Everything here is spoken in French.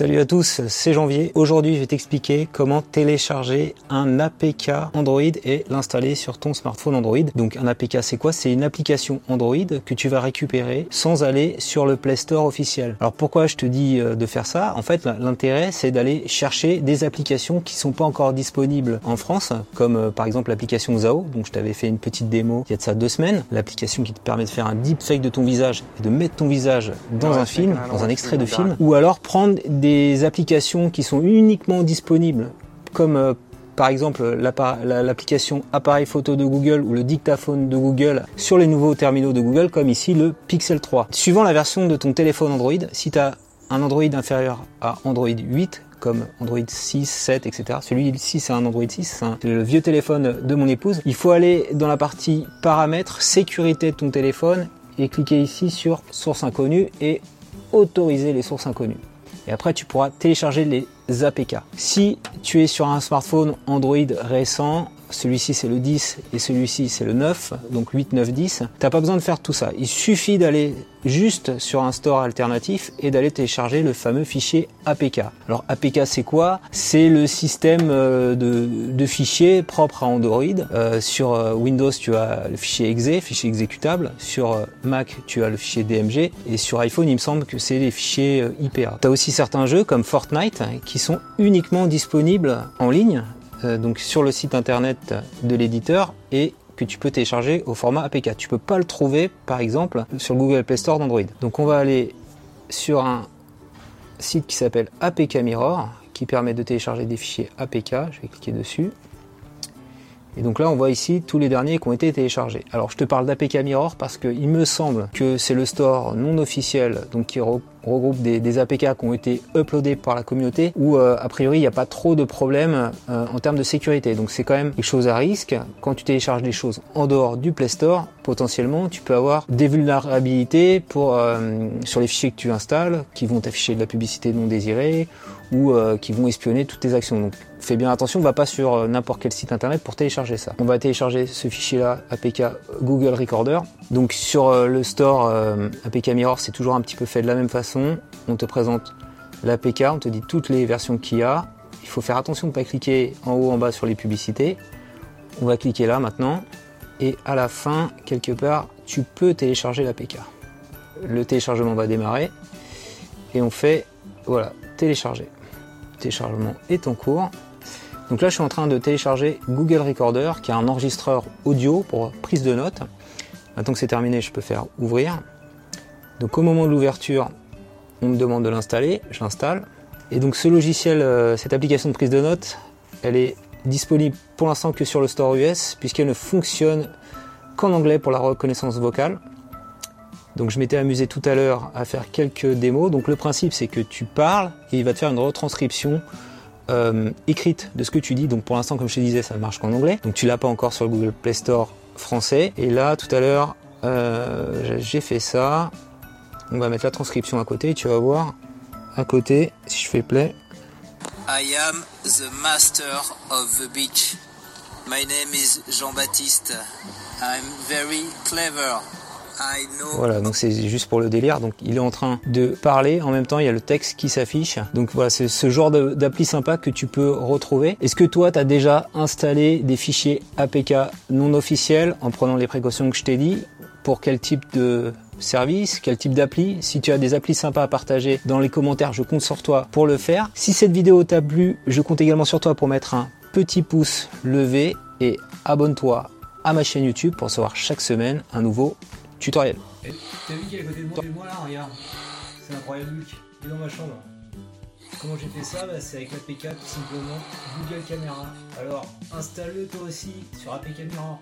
Salut à tous, c'est Janvier. Aujourd'hui, je vais t'expliquer comment télécharger un APK Android et l'installer sur ton smartphone Android. Donc un APK, c'est quoi? C'est une application Android que tu vas récupérer sans aller sur le Play Store officiel. Alors pourquoi je te dis euh, de faire ça? En fait, l'intérêt, c'est d'aller chercher des applications qui sont pas encore disponibles en France, comme euh, par exemple l'application Zao. Donc je t'avais fait une petite démo il y a de ça deux semaines. L'application qui te permet de faire un deepfake de ton visage et de mettre ton visage dans un film, dans un extrait de film, ou alors prendre des applications qui sont uniquement disponibles, comme euh, par exemple l'application appareil photo de Google ou le dictaphone de Google sur les nouveaux terminaux de Google, comme ici le Pixel 3. Suivant la version de ton téléphone Android, si tu as un Android inférieur à Android 8, comme Android 6, 7, etc. Celui-ci, c'est un Android 6, c'est le vieux téléphone de mon épouse. Il faut aller dans la partie paramètres, sécurité de ton téléphone et cliquer ici sur source inconnue et autoriser les sources inconnues. Et après, tu pourras télécharger les APK. Si tu es sur un smartphone Android récent, celui-ci c'est le 10 et celui-ci c'est le 9, donc 8, 9, 10. T'as pas besoin de faire tout ça. Il suffit d'aller juste sur un store alternatif et d'aller télécharger le fameux fichier APK. Alors APK c'est quoi? C'est le système euh, de, fichiers propre à Android. Euh, sur euh, Windows tu as le fichier exe, fichier exécutable. Sur Mac tu as le fichier DMG et sur iPhone il me semble que c'est les fichiers IPA. Tu as aussi certains jeux comme Fortnite qui sont uniquement disponibles en ligne euh, donc sur le site internet de l'éditeur et que tu peux télécharger au format APK. Tu peux pas le trouver par exemple sur Google Play Store d'Android. Donc on va aller sur un site qui s'appelle APK Mirror qui permet de télécharger des fichiers APK. Je vais cliquer dessus. Et donc là, on voit ici tous les derniers qui ont été téléchargés. Alors, je te parle d'APK Mirror parce qu'il me semble que c'est le store non officiel, donc qui regroupe des, APK qui ont été uploadés par la communauté, où euh, a priori il n'y a pas trop de problèmes euh, en termes de sécurité. Donc c'est quand même quelque chose à risque. Quand tu télécharges des choses en dehors du Play Store, potentiellement tu peux avoir des vulnérabilités pour, euh, sur les fichiers que tu installes, qui vont t'afficher de la publicité non désirée ou qui vont espionner toutes tes actions. Donc fais bien attention, on va pas sur euh, n'importe quel site internet pour télécharger ça. On va télécharger ce fichier-là, APK Google Recorder. Donc sur euh, le store euh, APK Mirror, c'est toujours un petit peu fait de la même façon. On te présente l'APK, on te dit toutes les versions qu'il y a. Il faut faire attention de ne pas cliquer en haut, en bas sur les publicités. On va cliquer là maintenant. Et à la fin, quelque part, tu peux télécharger l'APK. Le téléchargement va démarrer. Et on fait, voilà, télécharger. Le téléchargement est en cours. Donc là, je suis en train de télécharger Google Recorder, qui est un enregistreur audio pour prise de notes. Maintenant que c'est terminé, je peux faire ouvrir. Donc au moment de l'ouverture, on me demande de l'installer, je l'installe. Et donc ce logiciel, euh, cette application de prise de notes, elle est disponible pour l'instant que sur le store US, puisqu'elle ne fonctionne qu'en anglais pour la reconnaissance vocale. Donc je m'étais amusé tout à l'heure à faire quelques démos. Donc le principe c'est que tu parles et il va te faire une retranscription euh, écrite de ce que tu dis. Donc pour l'instant, comme je te disais, ça marche qu'en anglais. Donc tu l'as pas encore sur le Google Play Store français. Et là, tout à l'heure, euh, j'ai fait ça. On va mettre la transcription à côté. Tu vas voir à côté, si je fais play. I am the master of the beach. My name is Jean-Baptiste. I'm very clever. Voilà, donc c'est juste pour le délire. Donc il est en train de parler, en même temps il y a le texte qui s'affiche. Donc voilà, c'est ce genre d'appli sympa que tu peux retrouver. Est-ce que toi, tu as déjà installé des fichiers APK non officiels en prenant les précautions que je t'ai dit? Pour quel type de service, quel type d'appli? Si tu as des applis sympas à partager dans les commentaires, je compte sur toi pour le faire. Si cette vidéo t'a plu, je compte également sur toi pour mettre un petit pouce levé et abonne-toi à ma chaîne YouTube pour recevoir chaque semaine un nouveau Tutoriel. T'as vu qu'il est à côté de moi, moi là, regarde. C'est incroyable, Il est dans ma chambre. Comment j'ai fait ça? Bah, C'est avec l'APK tout simplement Google Camera. Alors installe-le toi aussi sur APK Camera.